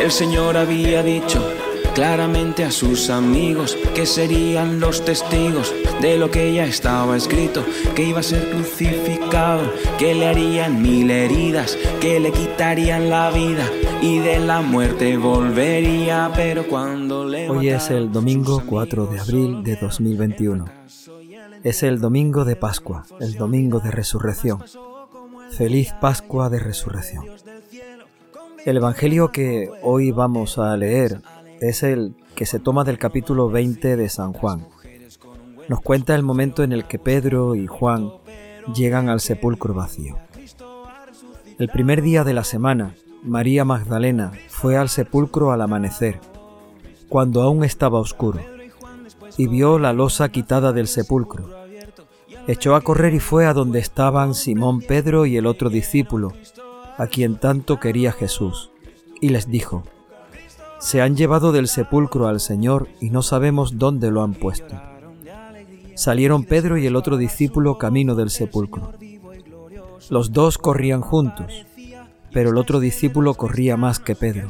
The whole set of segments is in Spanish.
El Señor había dicho claramente a sus amigos que serían los testigos de lo que ya estaba escrito, que iba a ser crucificado, que le harían mil heridas, que le quitarían la vida y de la muerte volvería, pero cuando le Hoy es el domingo 4 de abril de 2021. Es el domingo de Pascua, el domingo de resurrección. Feliz Pascua de resurrección. El Evangelio que hoy vamos a leer es el que se toma del capítulo 20 de San Juan. Nos cuenta el momento en el que Pedro y Juan llegan al sepulcro vacío. El primer día de la semana, María Magdalena fue al sepulcro al amanecer, cuando aún estaba oscuro, y vio la losa quitada del sepulcro. Echó a correr y fue a donde estaban Simón Pedro y el otro discípulo, a quien tanto quería Jesús, y les dijo, Se han llevado del sepulcro al Señor y no sabemos dónde lo han puesto. Salieron Pedro y el otro discípulo camino del sepulcro. Los dos corrían juntos, pero el otro discípulo corría más que Pedro.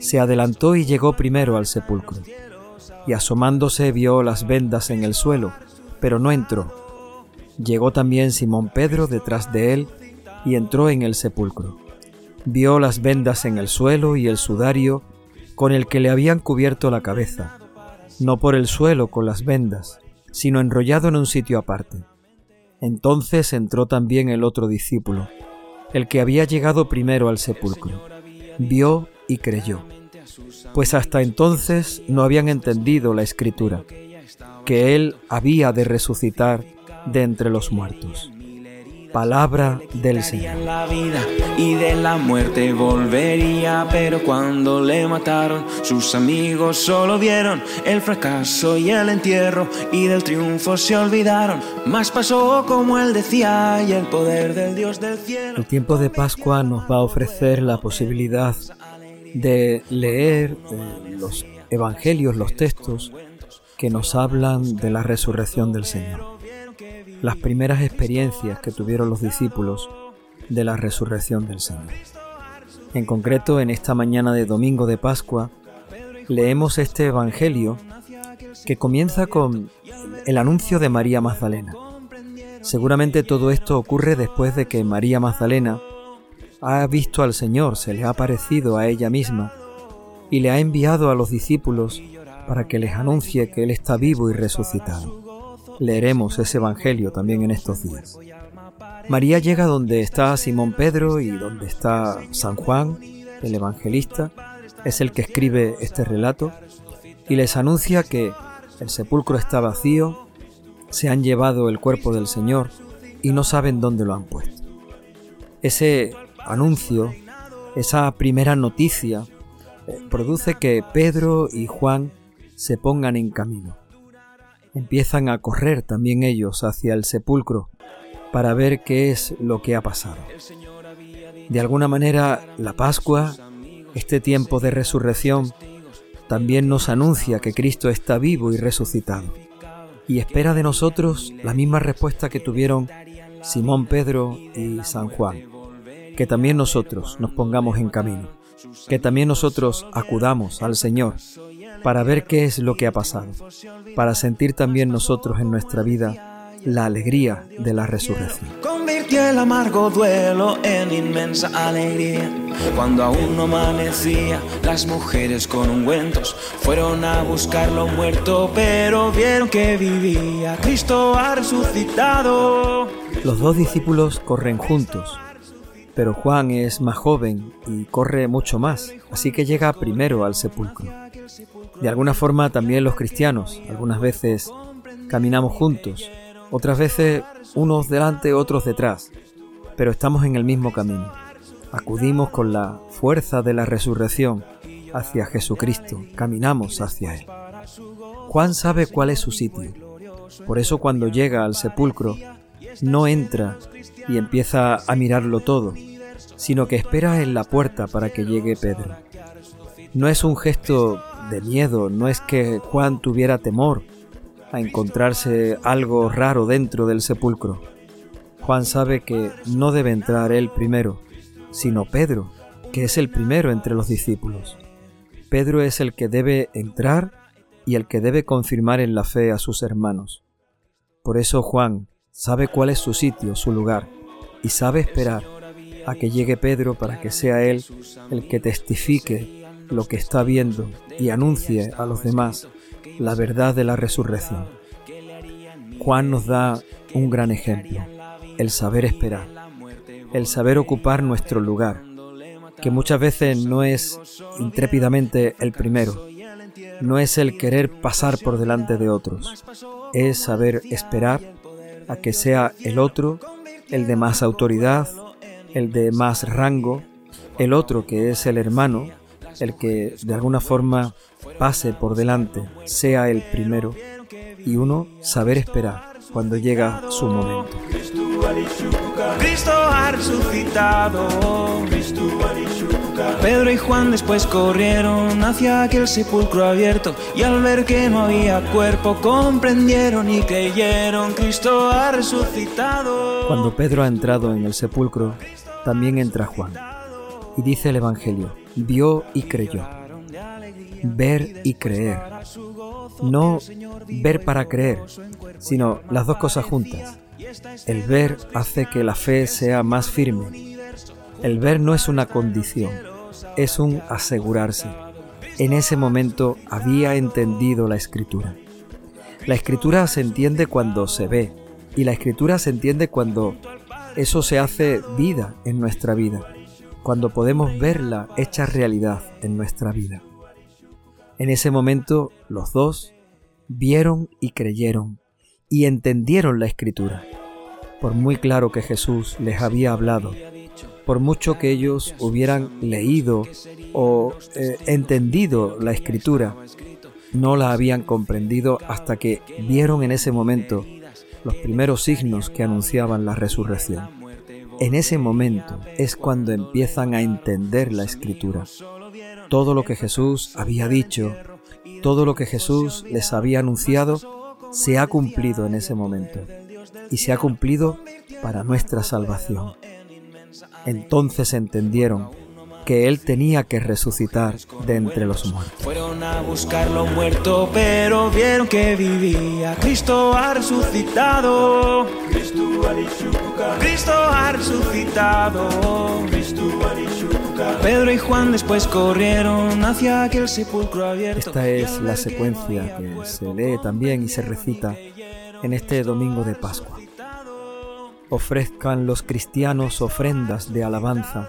Se adelantó y llegó primero al sepulcro, y asomándose vio las vendas en el suelo, pero no entró. Llegó también Simón Pedro detrás de él, y entró en el sepulcro. Vio las vendas en el suelo y el sudario con el que le habían cubierto la cabeza, no por el suelo con las vendas, sino enrollado en un sitio aparte. Entonces entró también el otro discípulo, el que había llegado primero al sepulcro. Vio y creyó, pues hasta entonces no habían entendido la escritura, que él había de resucitar de entre los muertos palabra del Señor. la vida y de la muerte volvería, pero cuando le mataron, sus amigos solo vieron el fracaso y el entierro y del triunfo se olvidaron. Más pasó como él decía y el poder del Dios del cielo. El tiempo de Pascua nos va a ofrecer la posibilidad de leer eh, los evangelios, los textos que nos hablan de la resurrección del Señor las primeras experiencias que tuvieron los discípulos de la resurrección del Señor. En concreto, en esta mañana de domingo de Pascua, leemos este Evangelio que comienza con el anuncio de María Magdalena. Seguramente todo esto ocurre después de que María Magdalena ha visto al Señor, se le ha aparecido a ella misma y le ha enviado a los discípulos para que les anuncie que Él está vivo y resucitado leeremos ese Evangelio también en estos días. María llega donde está Simón Pedro y donde está San Juan, el evangelista, es el que escribe este relato, y les anuncia que el sepulcro está vacío, se han llevado el cuerpo del Señor y no saben dónde lo han puesto. Ese anuncio, esa primera noticia, eh, produce que Pedro y Juan se pongan en camino empiezan a correr también ellos hacia el sepulcro para ver qué es lo que ha pasado. De alguna manera, la Pascua, este tiempo de resurrección, también nos anuncia que Cristo está vivo y resucitado, y espera de nosotros la misma respuesta que tuvieron Simón Pedro y San Juan, que también nosotros nos pongamos en camino, que también nosotros acudamos al Señor para ver qué es lo que ha pasado, para sentir también nosotros en nuestra vida la alegría de la resurrección. Convirtió el amargo duelo en inmensa alegría. Cuando aún no amanecía, las mujeres con ungüentos fueron a buscarlo muerto, pero vieron que vivía. Cristo ha resucitado. Los dos discípulos corren juntos, pero Juan es más joven y corre mucho más, así que llega primero al sepulcro. De alguna forma también los cristianos, algunas veces caminamos juntos, otras veces unos delante, otros detrás, pero estamos en el mismo camino. Acudimos con la fuerza de la resurrección hacia Jesucristo, caminamos hacia Él. Juan sabe cuál es su sitio, por eso cuando llega al sepulcro no entra y empieza a mirarlo todo, sino que espera en la puerta para que llegue Pedro. No es un gesto de miedo, no es que Juan tuviera temor a encontrarse algo raro dentro del sepulcro. Juan sabe que no debe entrar él primero, sino Pedro, que es el primero entre los discípulos. Pedro es el que debe entrar y el que debe confirmar en la fe a sus hermanos. Por eso Juan sabe cuál es su sitio, su lugar, y sabe esperar a que llegue Pedro para que sea él el que testifique lo que está viendo y anuncie a los demás la verdad de la resurrección. Juan nos da un gran ejemplo, el saber esperar, el saber ocupar nuestro lugar, que muchas veces no es intrépidamente el primero, no es el querer pasar por delante de otros, es saber esperar a que sea el otro el de más autoridad, el de más rango, el otro que es el hermano, el que de alguna forma pase por delante, sea el primero, y uno saber esperar cuando llega su momento. Cristo ha resucitado. Pedro y Juan después corrieron hacia aquel sepulcro abierto y al ver que no había cuerpo comprendieron y creyeron Cristo ha resucitado. Cuando Pedro ha entrado en el sepulcro, también entra Juan. Y dice el Evangelio, vio y creyó. Ver y creer. No ver para creer, sino las dos cosas juntas. El ver hace que la fe sea más firme. El ver no es una condición, es un asegurarse. En ese momento había entendido la escritura. La escritura se entiende cuando se ve y la escritura se entiende cuando eso se hace vida en nuestra vida, cuando podemos verla hecha realidad en nuestra vida. En ese momento los dos vieron y creyeron y entendieron la escritura. Por muy claro que Jesús les había hablado, por mucho que ellos hubieran leído o eh, entendido la escritura, no la habían comprendido hasta que vieron en ese momento los primeros signos que anunciaban la resurrección. En ese momento es cuando empiezan a entender la escritura. Todo lo que Jesús había dicho, todo lo que Jesús les había anunciado, se ha cumplido en ese momento y se ha cumplido para nuestra salvación. Entonces entendieron que él tenía que resucitar de entre los muertos. Fueron a buscarlo muerto, pero vieron que vivía. Cristo ha resucitado. Cristo ha resucitado. Pedro y Juan después corrieron hacia aquel sepulcro abierto. Esta es la secuencia que se lee también y se recita en este domingo de Pascua. Ofrezcan los cristianos ofrendas de alabanza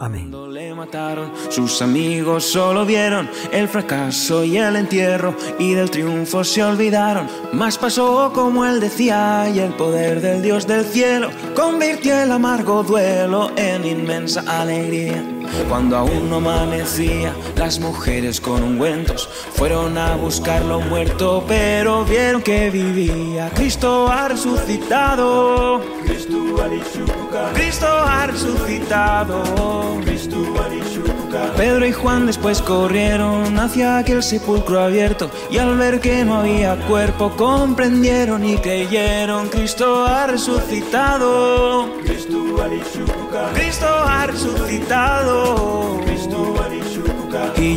Amén. Le mataron, sus amigos solo vieron el fracaso y el entierro y del triunfo se olvidaron. Más pasó como él decía y el poder del Dios del cielo convirtió el amargo duelo en inmensa alegría. Cuando aún no amanecía, las mujeres con ungüentos fueron a buscarlo muerto, pero vieron que vivía. Cristo ha resucitado. Cristo ha resucitado. Pedro y Juan después corrieron hacia aquel sepulcro abierto y al ver que no había cuerpo comprendieron y creyeron Cristo ha resucitado. Cristo ha resucitado.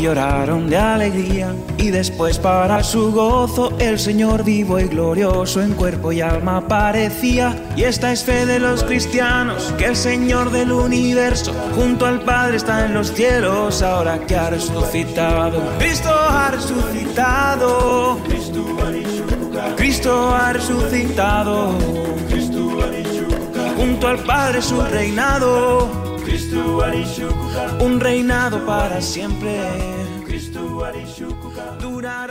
Lloraron de alegría y después para su gozo el Señor vivo y glorioso en cuerpo y alma aparecía. Y esta es fe de los cristianos, que el Señor del universo junto al Padre está en los cielos ahora que ha resucitado. Cristo ha resucitado. Cristo ha resucitado. Junto al Padre su reinado. Un reinado para siempre. Durará